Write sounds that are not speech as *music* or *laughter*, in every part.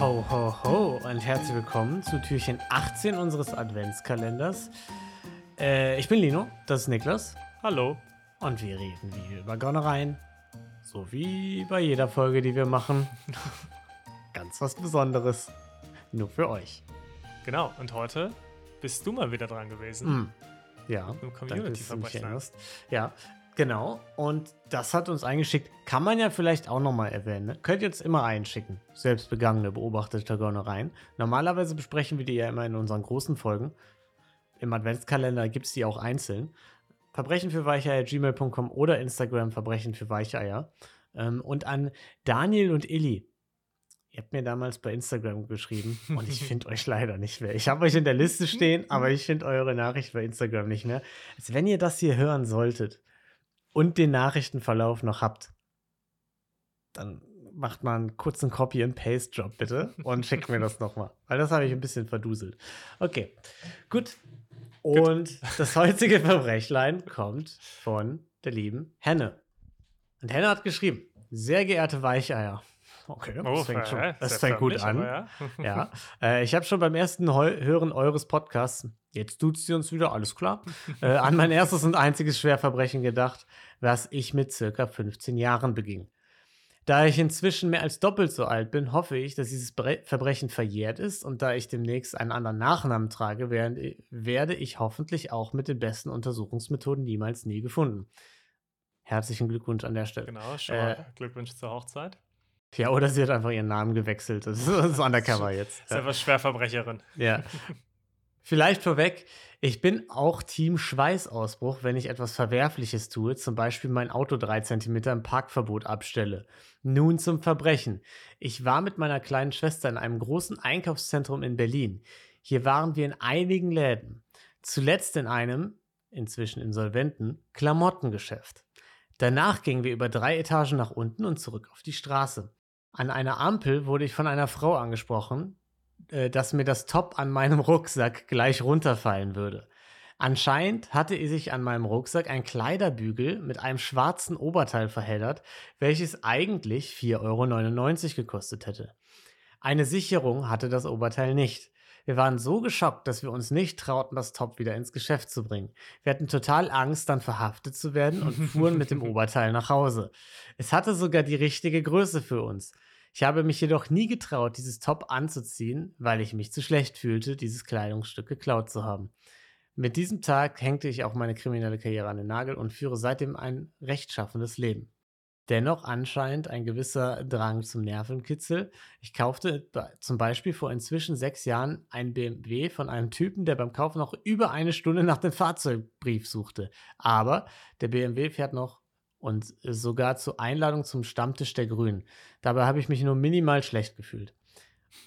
Ho, ho, ho und herzlich willkommen zu Türchen 18 unseres Adventskalenders. Äh, ich bin Lino, das ist Niklas. Hallo. Und wir reden wie über Gonnereien. So wie bei jeder Folge, die wir machen. *laughs* Ganz was Besonderes. Nur für euch. Genau, und heute bist du mal wieder dran gewesen. Mm. Ja, danke, dass du mich erinnerst. Ja, genau. Und das hat uns eingeschickt. Kann man ja vielleicht auch nochmal erwähnen. Ne? Könnt ihr jetzt immer einschicken. Selbstbegangene, beobachtete Gönnereien. Normalerweise besprechen wir die ja immer in unseren großen Folgen. Im Adventskalender gibt es die auch einzeln. Verbrechen für Weicheier, gmail.com oder Instagram Verbrechen für Weicheier. Ähm, und an Daniel und Illy. Ihr habt mir damals bei Instagram geschrieben *laughs* und ich finde euch leider nicht mehr. Ich habe euch in der Liste stehen, aber ich finde eure Nachricht bei Instagram nicht mehr. Also wenn ihr das hier hören solltet und den Nachrichtenverlauf noch habt, dann macht mal einen kurzen Copy-and-Paste-Job bitte und schickt mir das *laughs* nochmal, weil das habe ich ein bisschen verduselt. Okay, gut. Und das heutige *laughs* Verbrechlein kommt von der lieben Henne. Und Henne hat geschrieben, sehr geehrte Weicheier. Okay, das fängt, schon, äh, das fängt gut an. aber Ja. Ja, äh, ich habe schon beim ersten Heu Hören eures Podcasts, jetzt tut sie uns wieder, alles klar, äh, an mein erstes und einziges Schwerverbrechen gedacht, was ich mit circa 15 Jahren beging. Da ich inzwischen mehr als doppelt so alt bin, hoffe ich, dass dieses Bre Verbrechen verjährt ist und da ich demnächst einen anderen Nachnamen trage, während, werde ich hoffentlich auch mit den besten Untersuchungsmethoden niemals nie gefunden. Herzlichen Glückwunsch an der Stelle. Genau, schon Äh, mal Glückwünsche zur Hochzeit. Ja, oder sie hat einfach ihren Namen gewechselt. Das ist, das *laughs* ist undercover jetzt. Ist einfach Schwerverbrecherin. Ja. *laughs* Vielleicht vorweg, ich bin auch Team Schweißausbruch, wenn ich etwas Verwerfliches tue, zum Beispiel mein Auto drei Zentimeter im Parkverbot abstelle. Nun zum Verbrechen. Ich war mit meiner kleinen Schwester in einem großen Einkaufszentrum in Berlin. Hier waren wir in einigen Läden. Zuletzt in einem, inzwischen insolventen, Klamottengeschäft. Danach gingen wir über drei Etagen nach unten und zurück auf die Straße. An einer Ampel wurde ich von einer Frau angesprochen, äh, dass mir das Top an meinem *laughs* Rucksack gleich runterfallen würde. Anscheinend hatte sich an meinem Rucksack ein Kleiderbügel mit einem schwarzen Oberteil verheddert, welches eigentlich 4,99 Euro gekostet hätte. Eine Sicherung hatte das Oberteil nicht. Wir waren so geschockt, dass wir uns nicht trauten, das Top wieder ins Geschäft zu bringen. Wir hatten total Angst, dann verhaftet zu werden und fuhren mit dem *laughs* Oberteil nach Hause. Es hatte sogar die richtige Größe für uns. Ich habe mich jedoch nie getraut, dieses Top anzuziehen, weil ich mich zu schlecht fühlte, dieses Kleidungsstück geklaut zu haben. Mit diesem Tag hängte ich auch meine kriminelle Karriere an den Nagel und führe seitdem ein rechtschaffendes Leben. Dennoch anscheinend ein gewisser Drang zum Nervenkitzel. Ich kaufte zum Beispiel vor inzwischen sechs Jahren ein BMW von einem Typen, der beim Kauf noch über eine Stunde nach dem Fahrzeugbrief suchte. Aber der BMW fährt noch und sogar zur Einladung zum Stammtisch der Grünen. Dabei habe ich mich nur minimal schlecht gefühlt.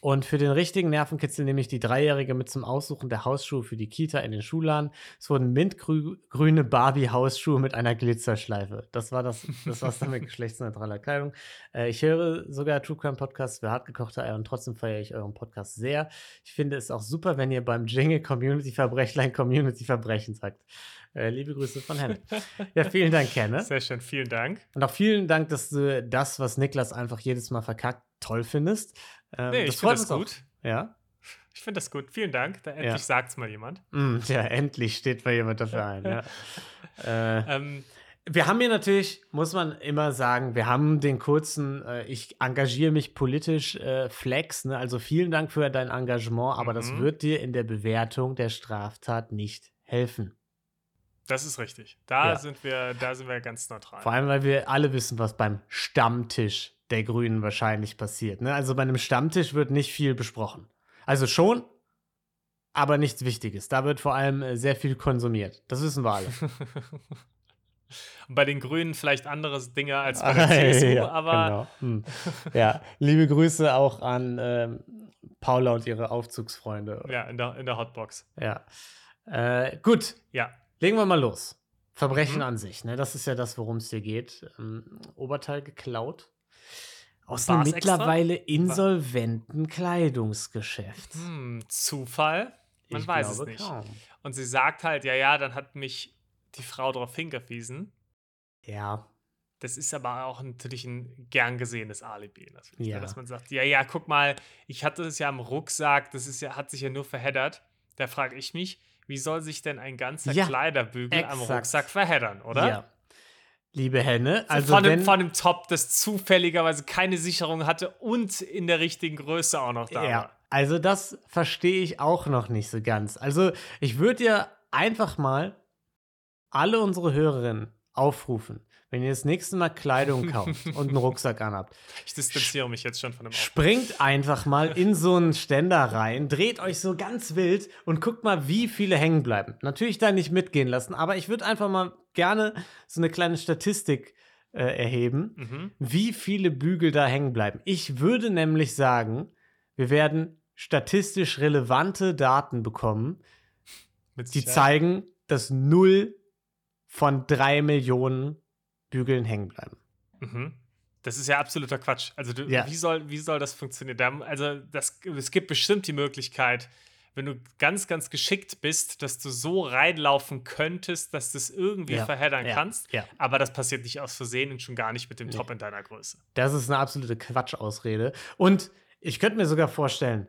Und für den richtigen Nervenkitzel nehme ich die Dreijährige mit zum Aussuchen der Hausschuhe für die Kita in den Schulladen. Es wurden mintgrüne Barbie-Hausschuhe mit einer Glitzerschleife. Das war das, das war's dann mit *laughs* geschlechtsneutraler Kleidung. Äh, ich höre sogar True Crime Podcasts für hartgekochte Eier und trotzdem feiere ich euren Podcast sehr. Ich finde es auch super, wenn ihr beim Jingle Community Verbrechlein *laughs* Community Verbrechen sagt. Äh, liebe Grüße von Henne. Ja, vielen Dank, Kenne. *laughs* Sehr schön, vielen Dank. Und auch vielen Dank, dass du das, was Niklas einfach jedes Mal verkackt, toll findest. Ähm, Nee, ich finde das gut. Auch. Ja? Ich finde das gut. Vielen Dank. Da endlich sagt's mal jemand. Mm, ja, endlich steht mal jemand dafür *laughs* ein. Ja. äh, Ähm, wir haben hier natürlich, muss man immer sagen, wir haben den kurzen, äh, ich engagiere mich politisch äh, Flex. Ne? Also vielen Dank für dein Engagement, aber das Mhm. wird dir in der Bewertung der Straftat nicht helfen. Das ist richtig. Da Ja. sind wir, da sind wir ganz neutral. Vor allem, weil wir alle wissen, was beim Stammtisch der Grünen wahrscheinlich passiert. Ne? Also bei einem Stammtisch wird nicht viel besprochen. Also schon, aber nichts Wichtiges. Da wird vor allem äh, sehr viel konsumiert. Das wissen wir alle. *laughs* Bei den Grünen vielleicht andere Dinge als bei der *laughs* CSU, ja, aber genau. hm. ja, liebe Grüße auch an ähm, Paula und ihre Aufzugsfreunde. ja, in der, in der Hotbox. Ja. Äh, gut, Ja. Legen wir mal los. Verbrechen Mhm. an sich, ne? Das ist ja das, worum es hier geht. Ähm, Oberteil geklaut. Aus War's einem extra? mittlerweile insolventen Kleidungsgeschäft. Hm, Zufall? Man Ich weiß es glaube nicht. kaum. Und sie sagt halt, ja, ja, dann hat mich die Frau darauf hingewiesen. Ja. das ist aber auch natürlich ein gern gesehenes Alibi, natürlich, ne, Ja. dass man sagt, ja, ja, guck mal, ich hatte es ja am Rucksack, das ist ja, hat sich ja nur verheddert. Da frage ich mich, wie soll sich denn ein ganzer Ja, Kleiderbügel am exakt. Rucksack verheddern, oder? Ja. Liebe Henne, also von, dem, von dem Top, das zufälligerweise keine Sicherung hatte und in der richtigen Größe auch noch da ja, war. also das verstehe ich auch noch nicht so ganz. Also ich würde ja einfach mal alle unsere Hörerinnen aufrufen, wenn ihr das nächste Mal Kleidung kauft und einen *laughs* Rucksack anhabt, Ich distanziere mich jetzt schon von dem Aufruf. springt einfach mal *laughs* in so einen Ständer rein, dreht euch so ganz wild und guckt mal, wie viele hängen bleiben. Natürlich da nicht mitgehen lassen, aber ich würde einfach mal gerne so eine kleine Statistik äh, erheben, Mhm. wie viele Bügel da hängen bleiben. Ich würde nämlich sagen, wir werden statistisch relevante Daten bekommen, die zeigen, dass null von drei Millionen Bügeln hängen bleiben. Mhm. Das ist ja absoluter Quatsch. Also, du, Ja. wie, soll, wie soll das funktionieren? Da, also, das, es gibt bestimmt die Möglichkeit, wenn du ganz, ganz geschickt bist, dass du so reinlaufen könntest, dass du es irgendwie Ja, verheddern ja, kannst. ja. Aber das passiert nicht aus Versehen und schon gar nicht mit dem Top in deiner Größe. Das ist eine absolute Quatschausrede. Und ich könnte mir sogar vorstellen,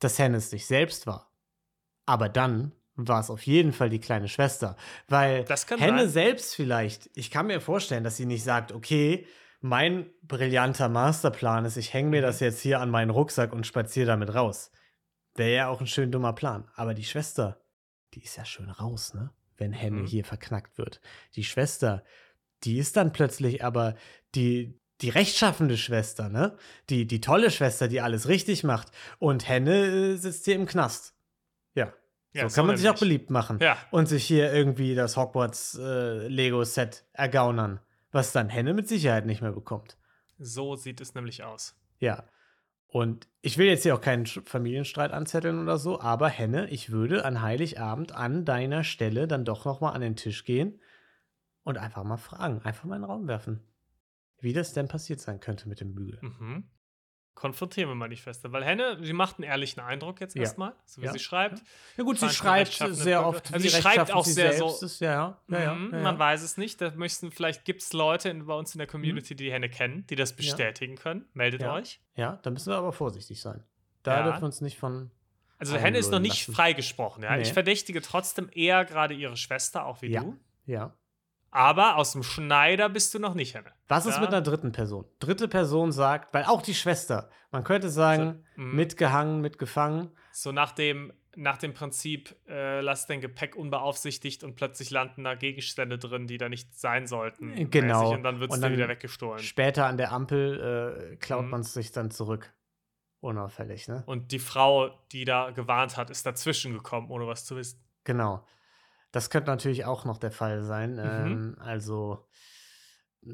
dass Henne es nicht selbst war. Aber dann war es auf jeden Fall die kleine Schwester. Weil Das kann Henne sein. selbst vielleicht, ich kann mir vorstellen, dass sie nicht sagt, okay, mein brillanter Masterplan ist, ich hänge Mhm. mir das jetzt hier an meinen Rucksack und spaziere damit raus. Wäre ja auch ein schön dummer Plan. Aber die Schwester, die ist ja schön raus, ne? Wenn Henne Mhm. hier verknackt wird. Die Schwester, die ist dann plötzlich aber die, die rechtschaffende Schwester, ne? Die, die tolle Schwester, die alles richtig macht. Und Henne äh, sitzt hier im Knast. Ja. Ja, so kann man sich auch nämlich. beliebt machen. Ja. Und sich hier irgendwie das Hogwarts äh, Lego-Set ergaunern. Was dann Henne mit Sicherheit nicht mehr bekommt. So sieht es nämlich aus. Ja. Und ich will jetzt hier auch keinen Familienstreit anzetteln oder so, aber Henne, ich würde an Heiligabend an deiner Stelle dann doch noch mal an den Tisch gehen und einfach mal fragen, einfach mal in den Raum werfen, wie das denn passiert sein könnte mit dem Bügel. Mhm. Konfrontieren wir mal die Schwester. Weil Henne, sie macht einen ehrlichen Eindruck jetzt Ja. erstmal, so wie Ja. sie schreibt. Ja gut, sie schreibt sehr oft, Also sie schreibt auch sie sehr so- ist. Ja, ja, Mhm, ja, Man weiß es nicht. Da möchten, vielleicht gibt es Leute in, bei uns in der Mhm. Community, die die Henne kennen, die das bestätigen können. Meldet euch. Ja, da müssen wir aber vorsichtig sein. Da dürfen wir uns nicht von. Also Henne ist noch nicht lassen. freigesprochen. Ja? Nee. Ich verdächtige trotzdem eher gerade ihre Schwester, auch wie Ja. du. Ja. Aber aus dem Schneider bist du noch nicht, Henne. Was ist Ja. mit einer dritten Person? Dritte Person sagt, weil auch die Schwester, man könnte sagen, So, mhm. mitgehangen, mitgefangen. So nach dem, nach dem Prinzip, äh, lass dein Gepäck unbeaufsichtigt und plötzlich landen da Gegenstände drin, die da nicht sein sollten. Genau. mäßig, Und dann wird es dir dann wieder weggestohlen. Später an der Ampel äh, klaut Mhm. man es sich dann zurück. Unauffällig, ne? Und die Frau, die da gewarnt hat, ist dazwischen gekommen, ohne was zu wissen. Genau. Das könnte natürlich auch noch der Fall sein. Mhm. Ähm, also,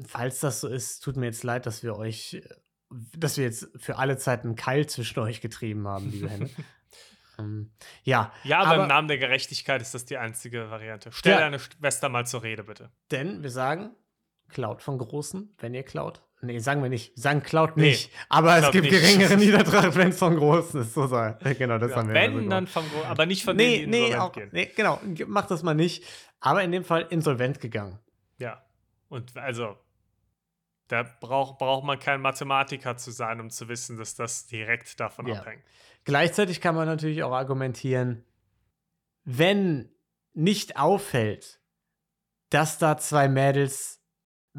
falls das so ist, tut mir jetzt leid, dass wir euch, äh, dass wir jetzt für alle Zeit einen Keil zwischen *laughs* euch getrieben haben, liebe Henne. *laughs* ähm, ja, Ja, aber, Aber- im Namen der Gerechtigkeit ist das die einzige Variante. Stell Ja. deine Schwester mal zur Rede, bitte. denn wir sagen, klaut von Großen, wenn ihr klaut. Nee, sagen wir nicht. Sagen klaut Nee, nicht. aber es gibt nicht. geringere *laughs* Niedertracht, wenn es von Großen ist. So sei. *laughs* Genau, das Ja, haben wir wenn, gemacht. dann vom Gro aber nicht von Nee, denen, die nee, auch, gehen. nee, genau. Mach das mal nicht. Aber in dem Fall insolvent gegangen. Ja. Und also, da braucht braucht man kein Mathematiker zu sein, um zu wissen, dass das direkt davon Ja. abhängt. Gleichzeitig kann man natürlich auch argumentieren, wenn nicht auffällt, dass da zwei Mädels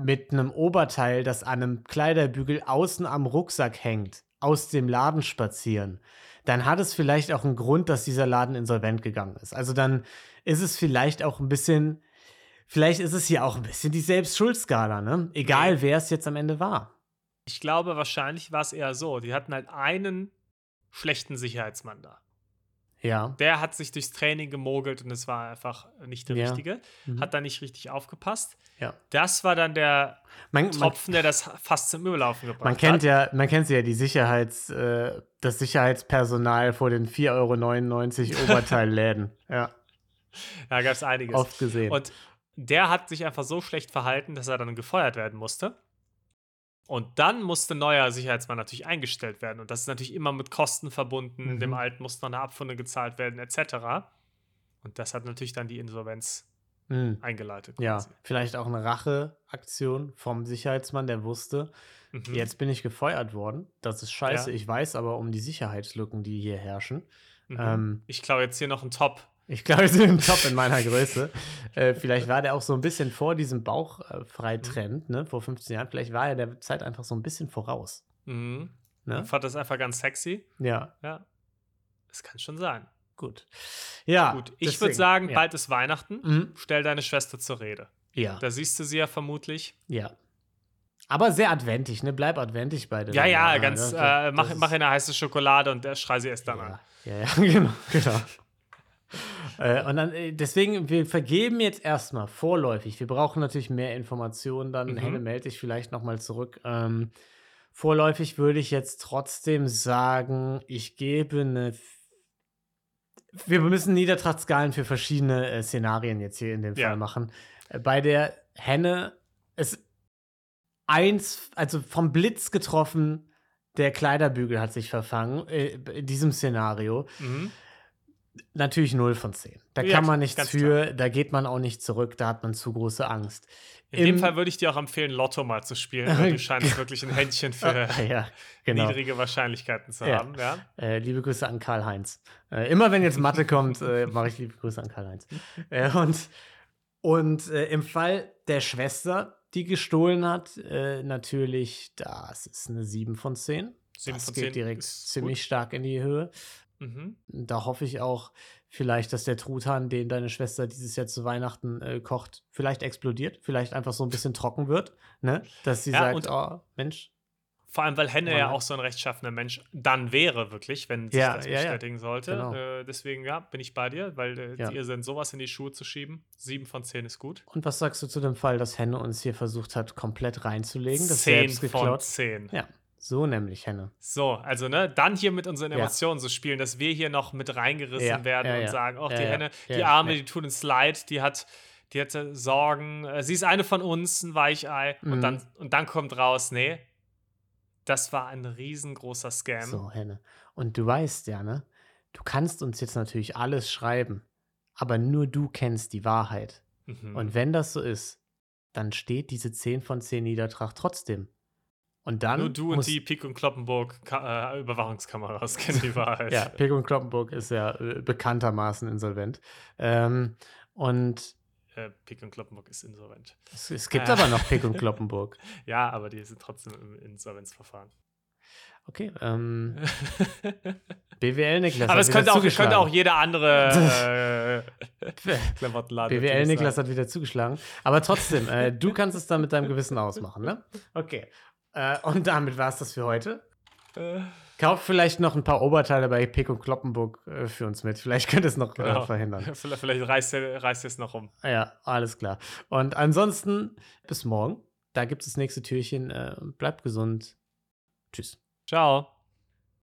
mit einem Oberteil, das an einem Kleiderbügel außen am Rucksack hängt, aus dem Laden spazieren, dann hat es vielleicht auch einen Grund, dass dieser Laden insolvent gegangen ist. Also dann ist es vielleicht auch ein bisschen, vielleicht ist es hier auch ein bisschen die Selbstschuldskala, ne? Egal wer es jetzt am Ende war. Ich glaube, wahrscheinlich war es eher so. Die hatten halt einen schlechten Sicherheitsmann da. Ja. Der hat sich durchs Training gemogelt und es war einfach nicht der Ja. Richtige. Mhm. Hat da nicht richtig aufgepasst. Ja. Das war dann der Man, man, Tropfen, der das fast zum Überlaufen gebracht Man kennt hat. ja, man kennt ja die Sicherheits, äh, das Sicherheitspersonal vor den 4,99 Euro *laughs* Oberteilläden. ja, Da gab es einiges. oft gesehen. Und der hat sich einfach so schlecht verhalten, dass er dann gefeuert werden musste. Und dann musste neuer Sicherheitsmann natürlich eingestellt werden. Und das ist natürlich immer mit Kosten verbunden. Mhm. Dem Alten musste noch eine Abfunde gezahlt werden, etc. Und das hat natürlich dann die Insolvenz Mhm. eingeleitet. Ja, quasi. vielleicht auch eine Racheaktion vom Sicherheitsmann, der wusste, Mhm. jetzt bin ich gefeuert worden. Das ist scheiße. Ja. Ich weiß aber um die Sicherheitslücken, die hier herrschen. Mhm. ähm, ich klaue jetzt hier noch einen Top. Ich glaube, wir sind im Top in meiner Größe. äh, vielleicht war der auch so ein bisschen vor diesem Bauchfreitrend, ne, vor 15 Jahren. Vielleicht war er der Zeit einfach so ein bisschen voraus. Mhm. Ne? Ich fand das einfach ganz sexy. Ja, Ja. Das kann schon sein. gut. Ja, Gut, ich würde sagen, ja. bald ist Weihnachten. Mhm. Stell deine Schwester zur Rede. Ja, Da siehst du sie ja vermutlich. ja. Aber sehr adventig, ne? Bleib adventig bei der Ja, ja, Banane, ganz. ne? Äh, mach, mach in eine heiße Schokolade und äh, schrei sie erst dann an. Ja, ja, ja *laughs* genau. genau. *laughs* äh, und dann, äh, deswegen, wir vergeben jetzt erstmal vorläufig. Wir brauchen natürlich mehr Informationen, dann Mhm. Henne melde dich vielleicht nochmal zurück. Ähm, vorläufig würde ich jetzt trotzdem sagen, ich gebe eine. Wir müssen Niedertrachtskalen für verschiedene äh, Szenarien jetzt hier in dem Ja. Fall machen. Äh, bei der Henne ist eins, also vom Blitz getroffen, der Kleiderbügel hat sich verfangen, äh, in diesem Szenario. Mhm. Natürlich 0 von 10. Da Ja, kann man nichts für, da geht man auch nicht zurück, da hat man zu große Angst. In dem Im- Fall würde ich dir auch empfehlen, Lotto mal zu spielen, weil *laughs* du scheinst wirklich ein Händchen für *laughs* ja, genau. niedrige Wahrscheinlichkeiten zu Ja. haben. Äh, liebe Grüße an Karl-Heinz. Äh, immer wenn jetzt Mathe kommt, *laughs* äh, mache ich liebe Grüße an Karl-Heinz. Äh, und und äh, im Fall der Schwester, die gestohlen hat, äh, natürlich, das ist eine 7 von 10. Sieben das von geht 10 direkt ziemlich stark in die Höhe. Mhm. Da hoffe ich auch vielleicht, dass der Truthahn, den deine Schwester dieses Jahr zu Weihnachten äh, kocht, vielleicht explodiert, vielleicht einfach so ein bisschen trocken wird, ne? Dass sie Ja, sagt, und- oh, Mensch, Vor allem, weil Henne Oh, ja auch so ein rechtschaffener Mensch dann wäre, wirklich, wenn sich Ja, das ja, ja. bestätigen sollte. Genau. Äh, deswegen, ja, bin ich bei dir, weil äh, Ja. ihr sind sowas in die Schuhe zu schieben. Sieben von zehn ist gut. Und was sagst du zu dem Fall, dass Henne uns hier versucht hat, komplett reinzulegen, das Zehn von zehn. Ja, so nämlich Henne. So, also ne, dann hier mit unseren Ja. Emotionen zu spielen, dass wir hier noch mit reingerissen Ja, werden ja, und ja. sagen, ach, Ja, die ja. Henne, Ja, die ja, Arme, ja. die tut uns leid, die hat, die hatte Sorgen, äh, sie ist eine von uns, ein Weichei. Mhm. Und, dann, und dann kommt raus, nee, das war ein riesengroßer Scam. So, Henne. Und du weißt ja, ne? Du kannst uns jetzt natürlich alles schreiben, aber nur du kennst die Wahrheit. Mhm. Und wenn das so ist, dann steht diese 10 von 10 Niedertracht trotzdem. Und dann Nur du und die Pik und Kloppenburg äh, Überwachungskameras *laughs* kennen die Wahrheit. Ja, Pick und Kloppenburg ist ja äh, bekanntermaßen insolvent. Ähm, und Äh, Pik und Kloppenburg ist insolvent. es, es gibt aber noch Pick und *laughs* Kloppenburg. Ja, aber die sind trotzdem im Insolvenzverfahren. Okay, ähm, *laughs* BWL Niklas. aber hat es wieder könnte auch, zugeschlagen. könnte auch jeder andere äh, Klamottenladen. BWL Niklas hat wieder zugeschlagen. Aber trotzdem, äh, du kannst es dann mit deinem Gewissen ausmachen, ne? Okay. Äh, und damit war es das für heute. Äh, Kauf vielleicht noch ein paar Oberteile bei Pick und Kloppenburg äh, für uns mit. Vielleicht könnte es noch genau. verhindern. *laughs* Vielleicht, reißt er reißt er es noch um. Ja, alles klar. Und ansonsten bis morgen. Da gibt es das nächste Türchen. Äh, bleibt gesund. Tschüss. Ciao.